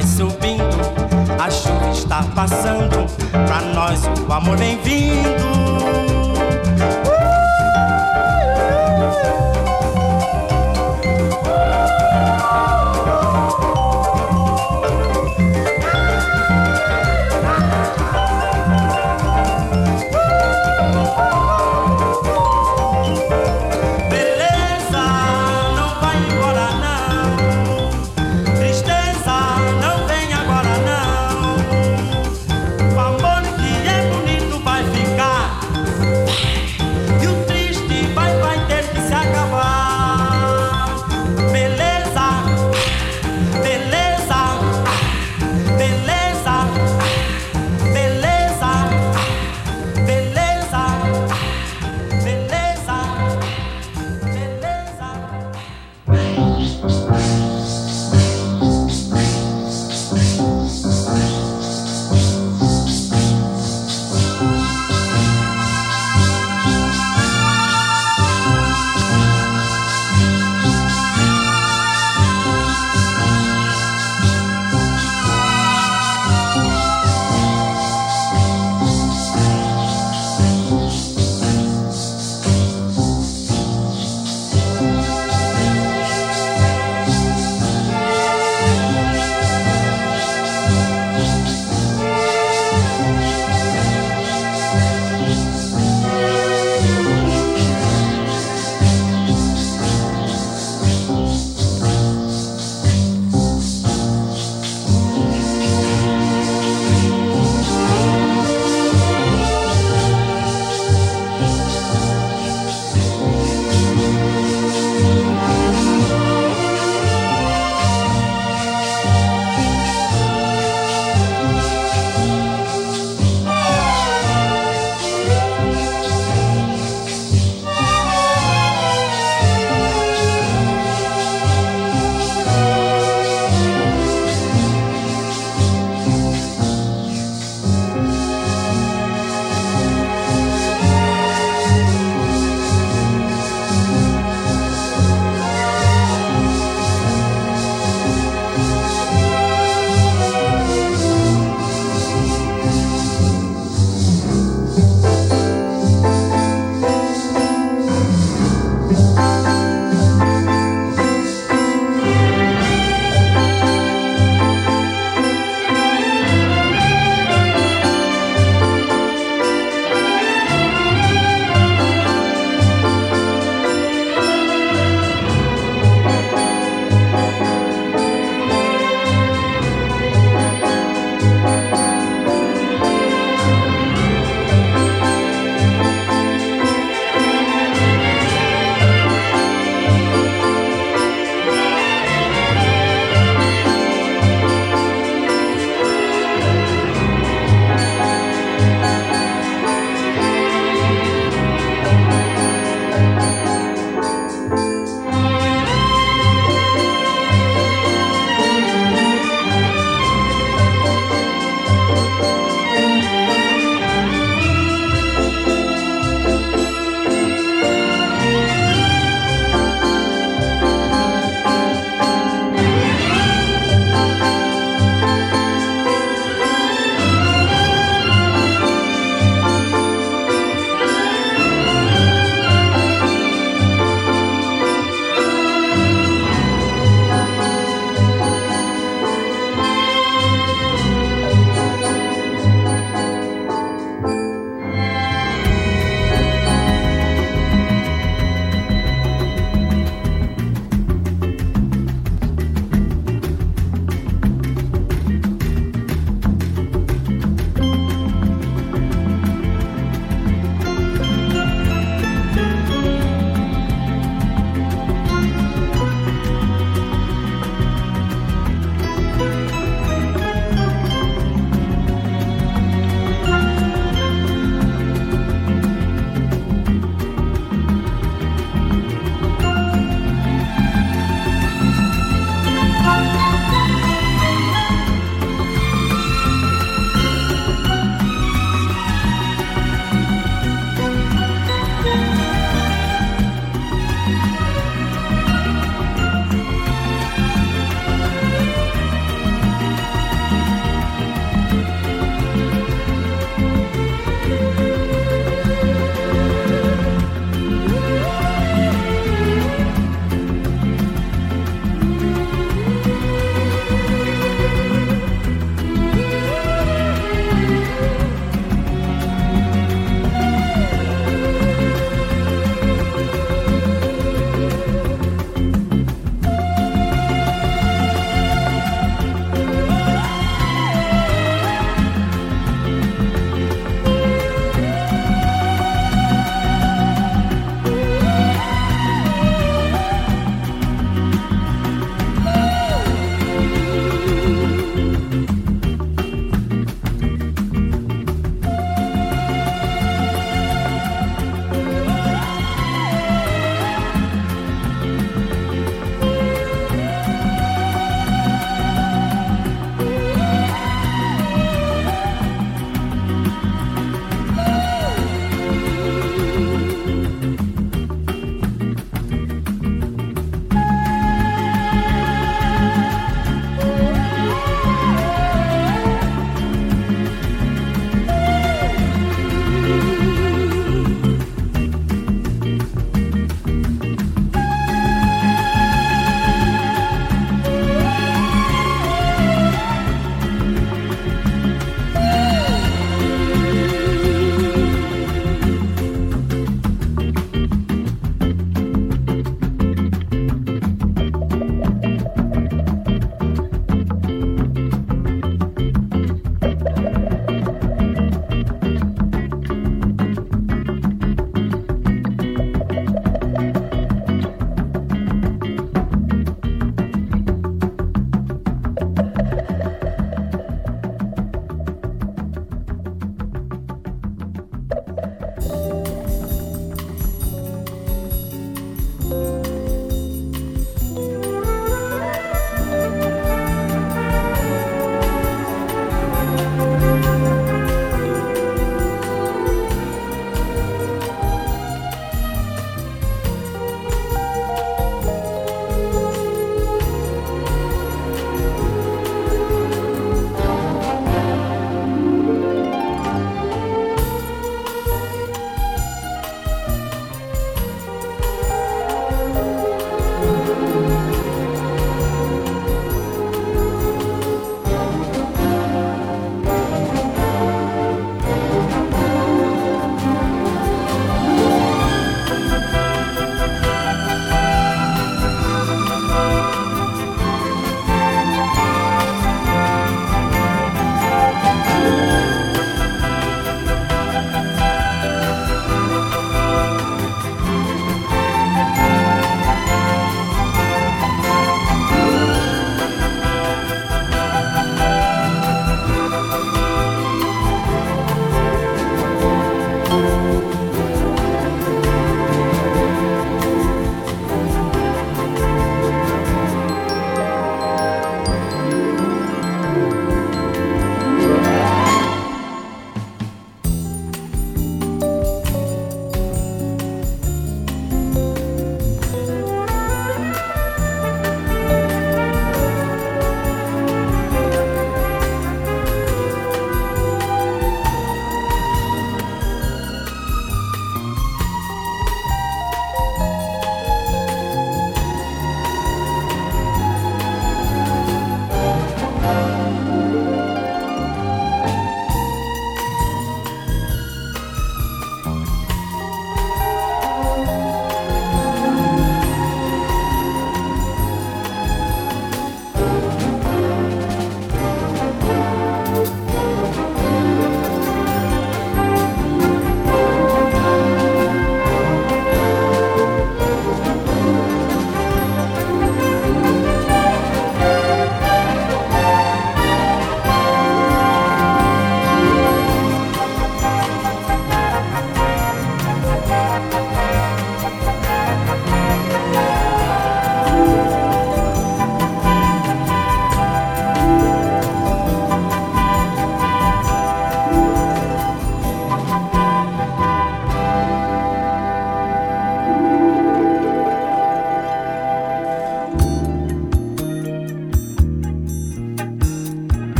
vai subindo, a chuva está passando, pra nós o amor vem vindo.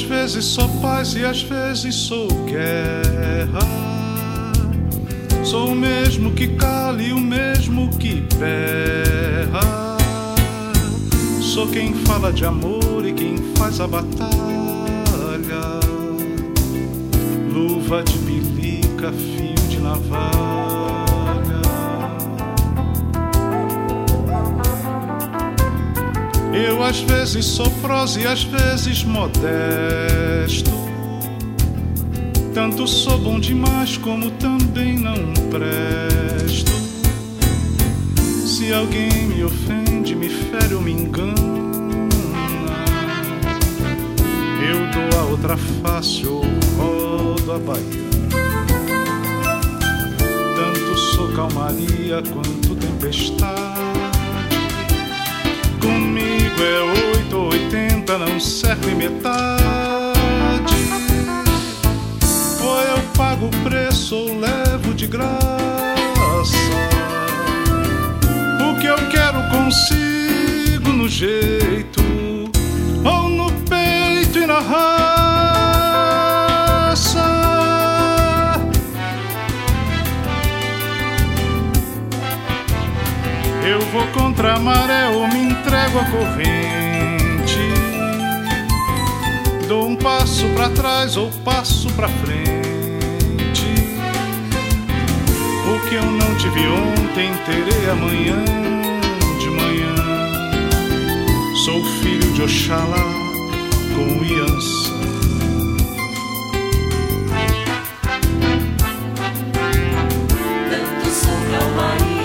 Vezes sou paz e às vezes sou guerra. Sou o mesmo que cala e o mesmo que berra. Sou quem fala de amor e quem faz a batalha. Luva de bilica, fio de navalha. Eu às vezes sou prosa e às vezes modesto. Tanto sou bom demais como também não presto. Se alguém me ofende, me fere ou me engana, eu dou a outra face ou rodo a baia. Tanto sou calmaria quanto tempestade é oito ou oitenta, não serve metade. Ou eu pago o preço ou levo de graça. O que eu quero consigo no jeito, ou no peito e na raça. Vou contra a maré ou me entrego à corrente. Dou um passo para trás ou passo para frente. O que eu não tive ontem, terei amanhã de manhã. Sou filho de Oxalá com Iansã. Tanto sou calmaria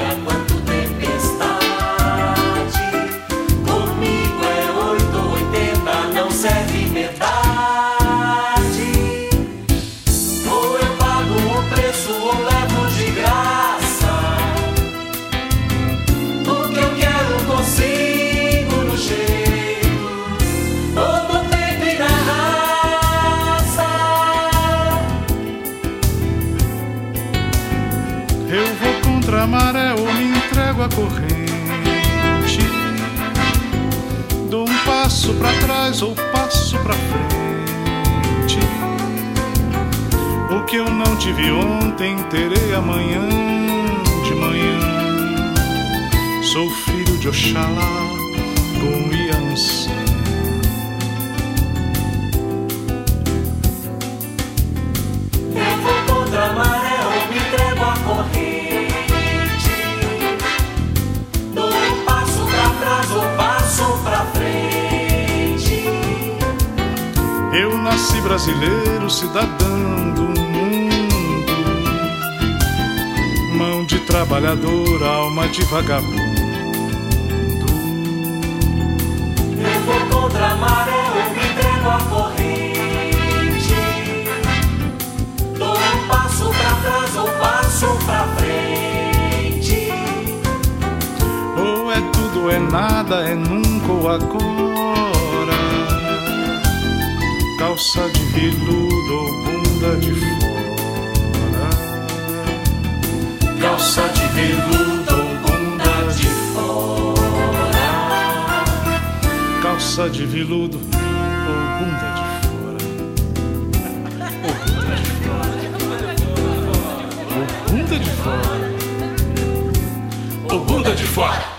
trás ou passo para frente. O que eu não tive ontem, terei amanhã de manhã. Sou filho de Oxalá com Eu nasci brasileiro, cidadão do mundo. Mão de trabalhador, alma de vagabundo. Eu vou contra a maré ou me entrego à corrente. Dou um passo pra trás ou passo pra frente. Ou é tudo, é nada, é nunca ou agora. Calça de veludo ou bunda de fora. Calça de veludo ou bunda de fora. Calça de veludo ou bunda de fora. Ou bunda de fora. Ou bunda de fora. Paese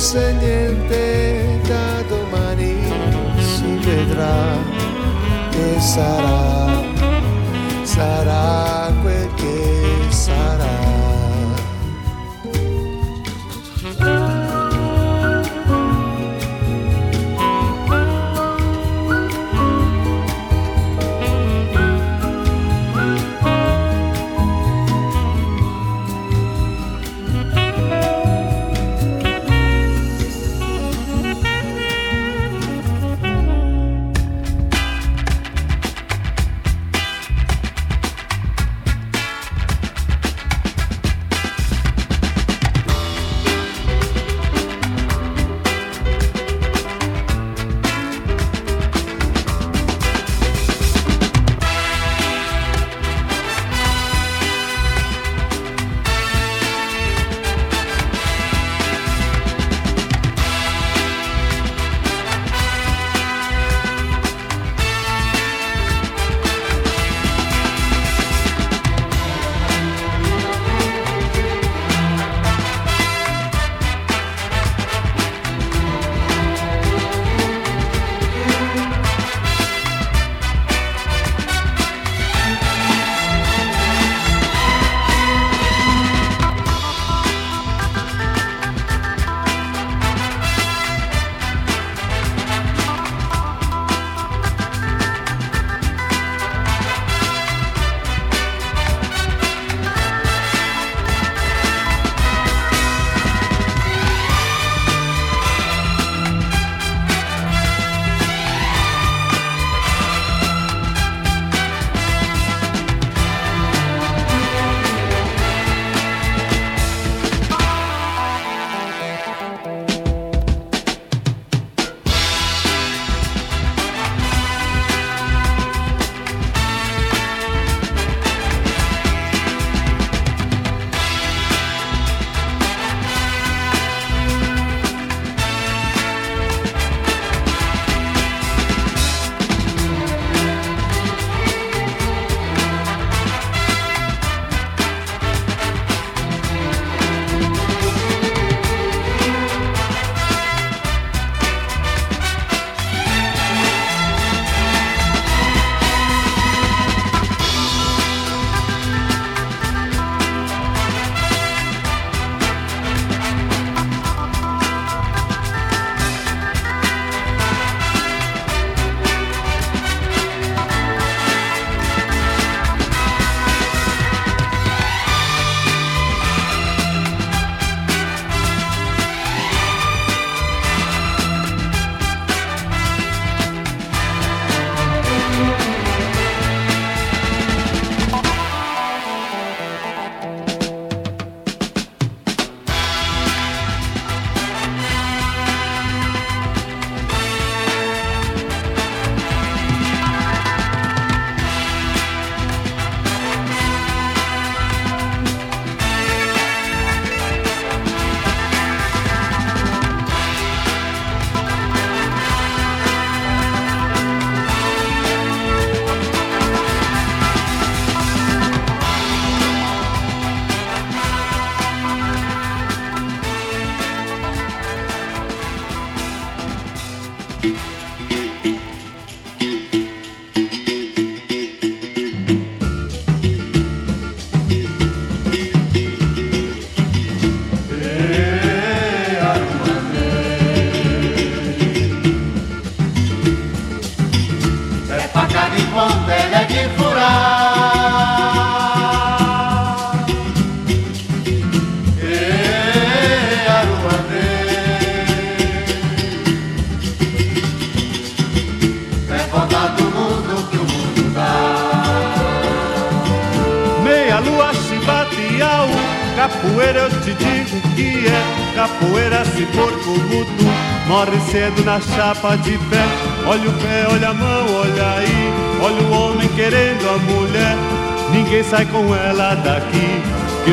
forse niente, da domani si vedrà che sarà, sarà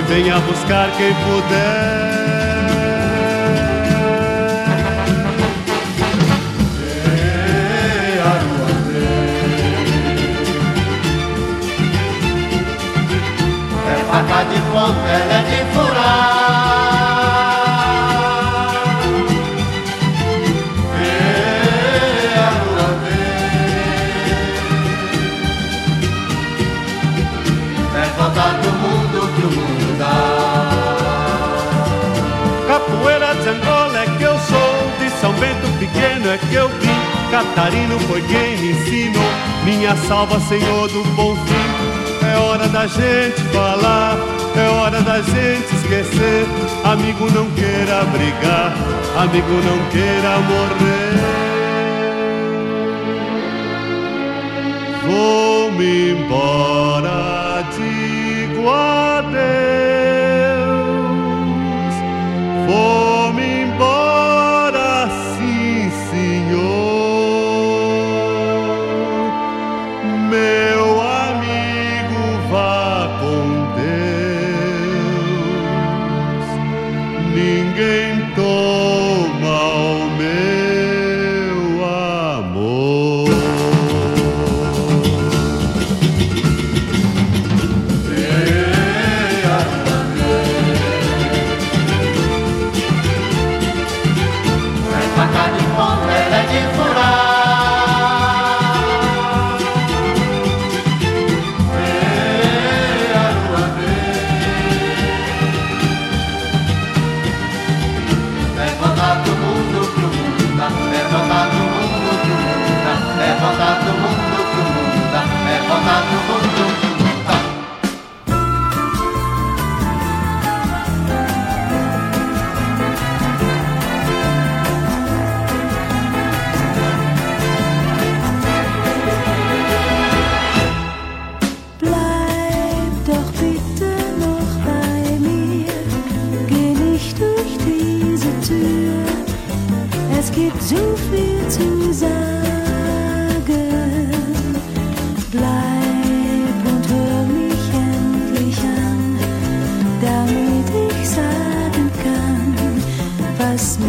venha buscar quem puder. gente falar, é hora da gente esquecer. Amigo, não queira brigar, amigo, não queira morrer. Vou-me embora, digo adeus.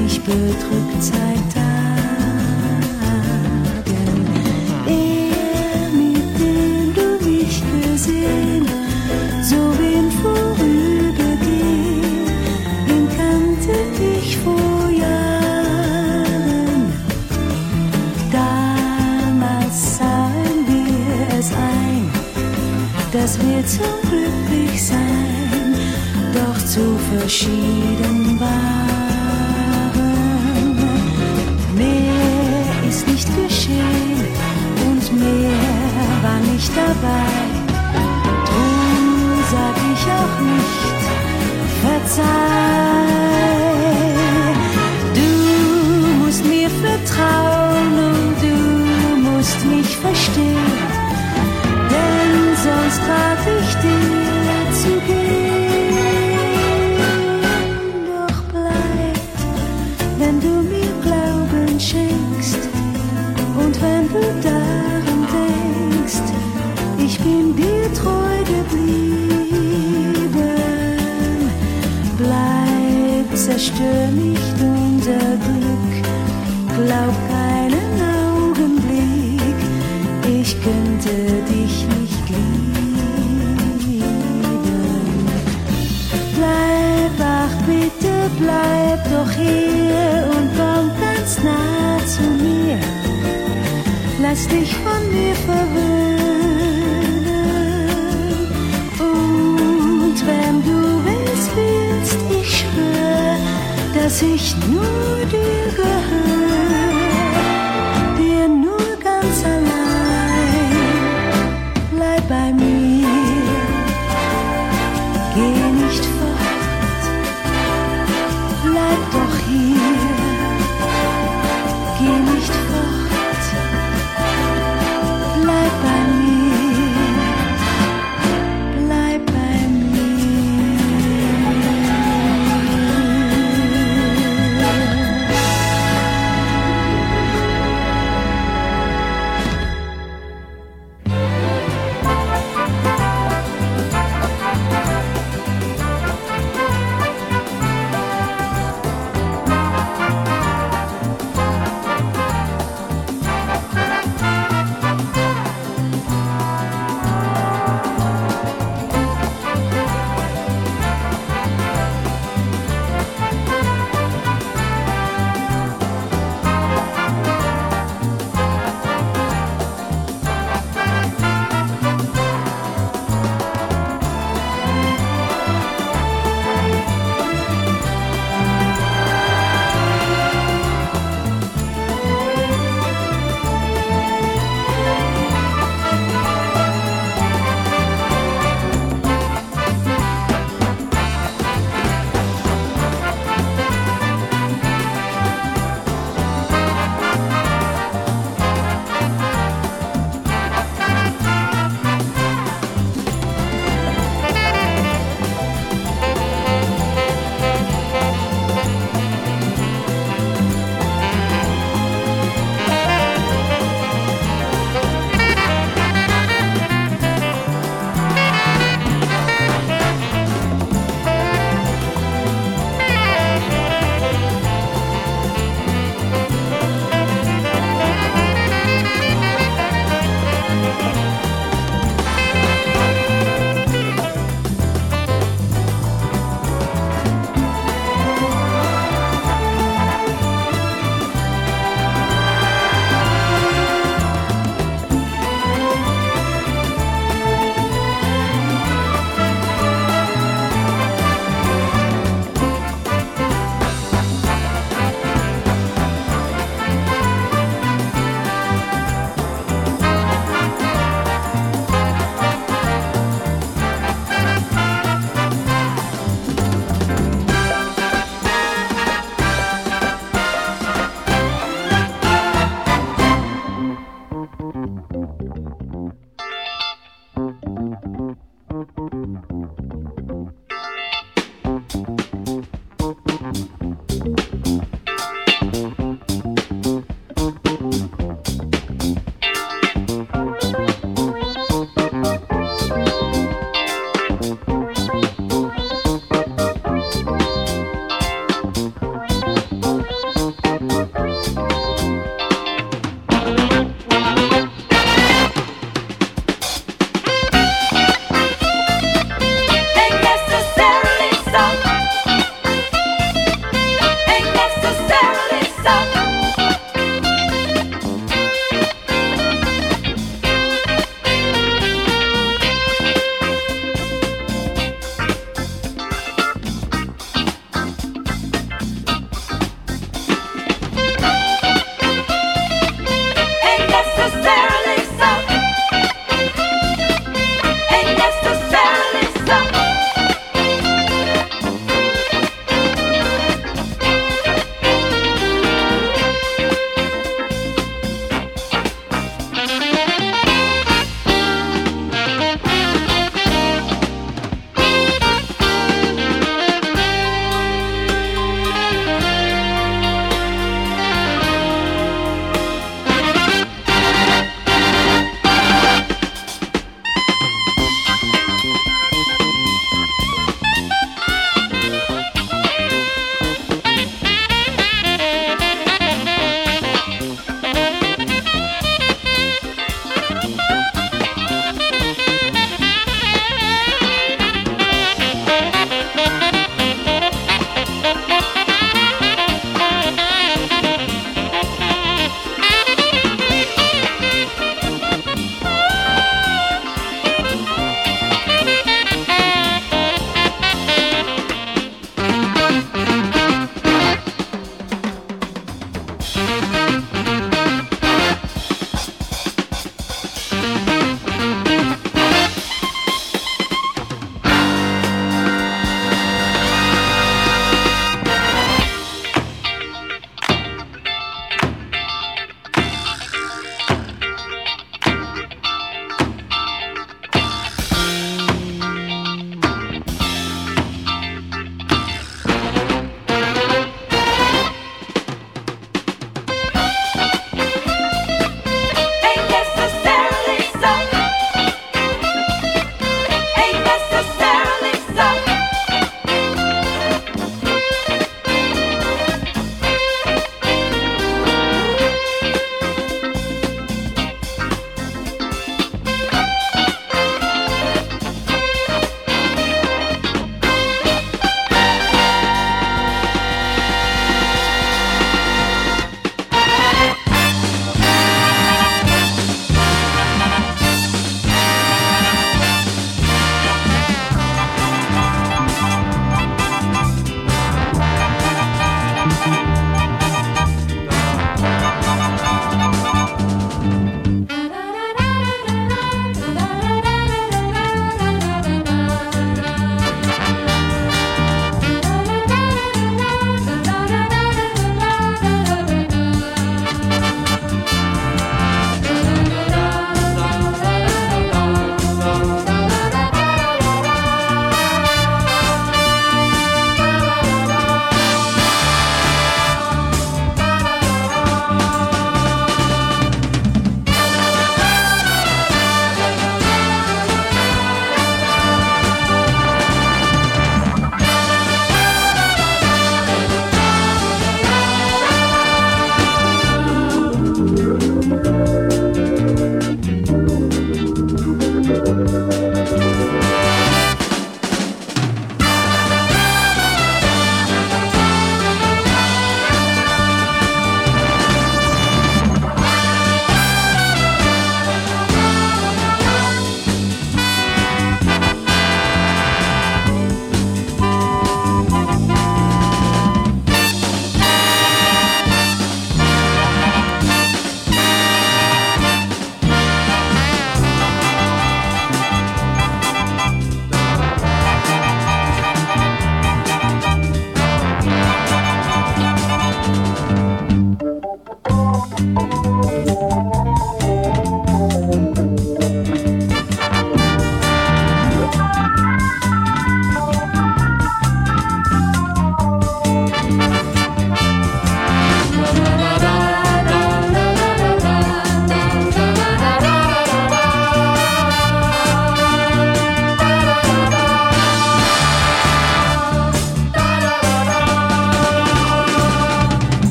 mich bedrückt seit Tagen. Er, mit dem du mich gesehen, so im Vorübergehen, ihn kannte ich vor Jahren. Damals sahen wir es ein, dass wir zu glücklich sein, doch zu verschieden waren. ich dabei. Drum sag ich auch nicht, verzeih. Du musst mir vertrauen und du musst mich verstehen, denn sonst traf ich dich. täusche nicht unser Glück, glaub keinen Augenblick, ich könnte dich nicht lieben. Bleib, ach bitte, bleib doch hier und komm ganz nah zu mir, lass dich von mir verwirren. sich nur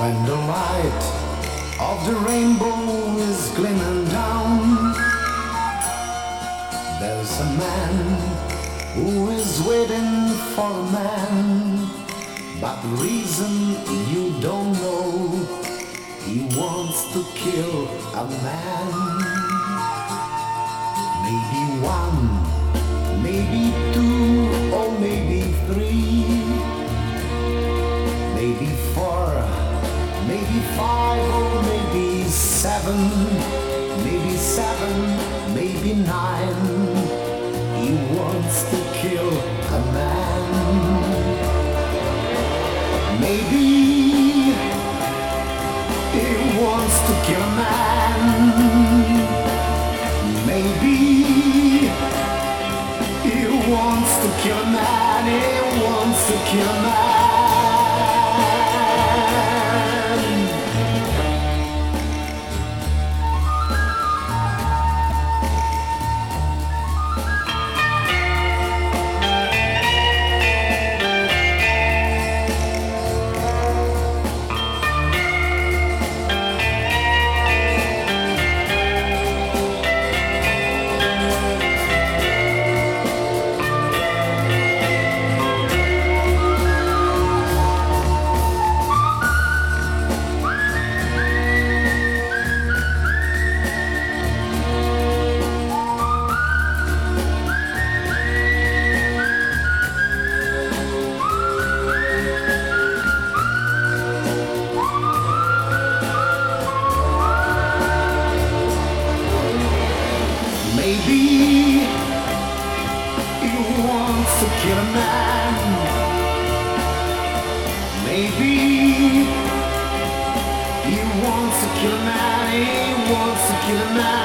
When the light of the rainbow is glimmering down, there's a man who is waiting for a man. But the reason you don't know, he wants to kill a man. Maybe one, maybe two, or maybe maybe five or maybe seven, maybe seven, maybe nine. He wants to kill a man. Maybe he wants to kill a man. Maybe he wants to kill a man. He wants to kill a man. a man. Maybe he wants to kill a man. He wants to kill a man.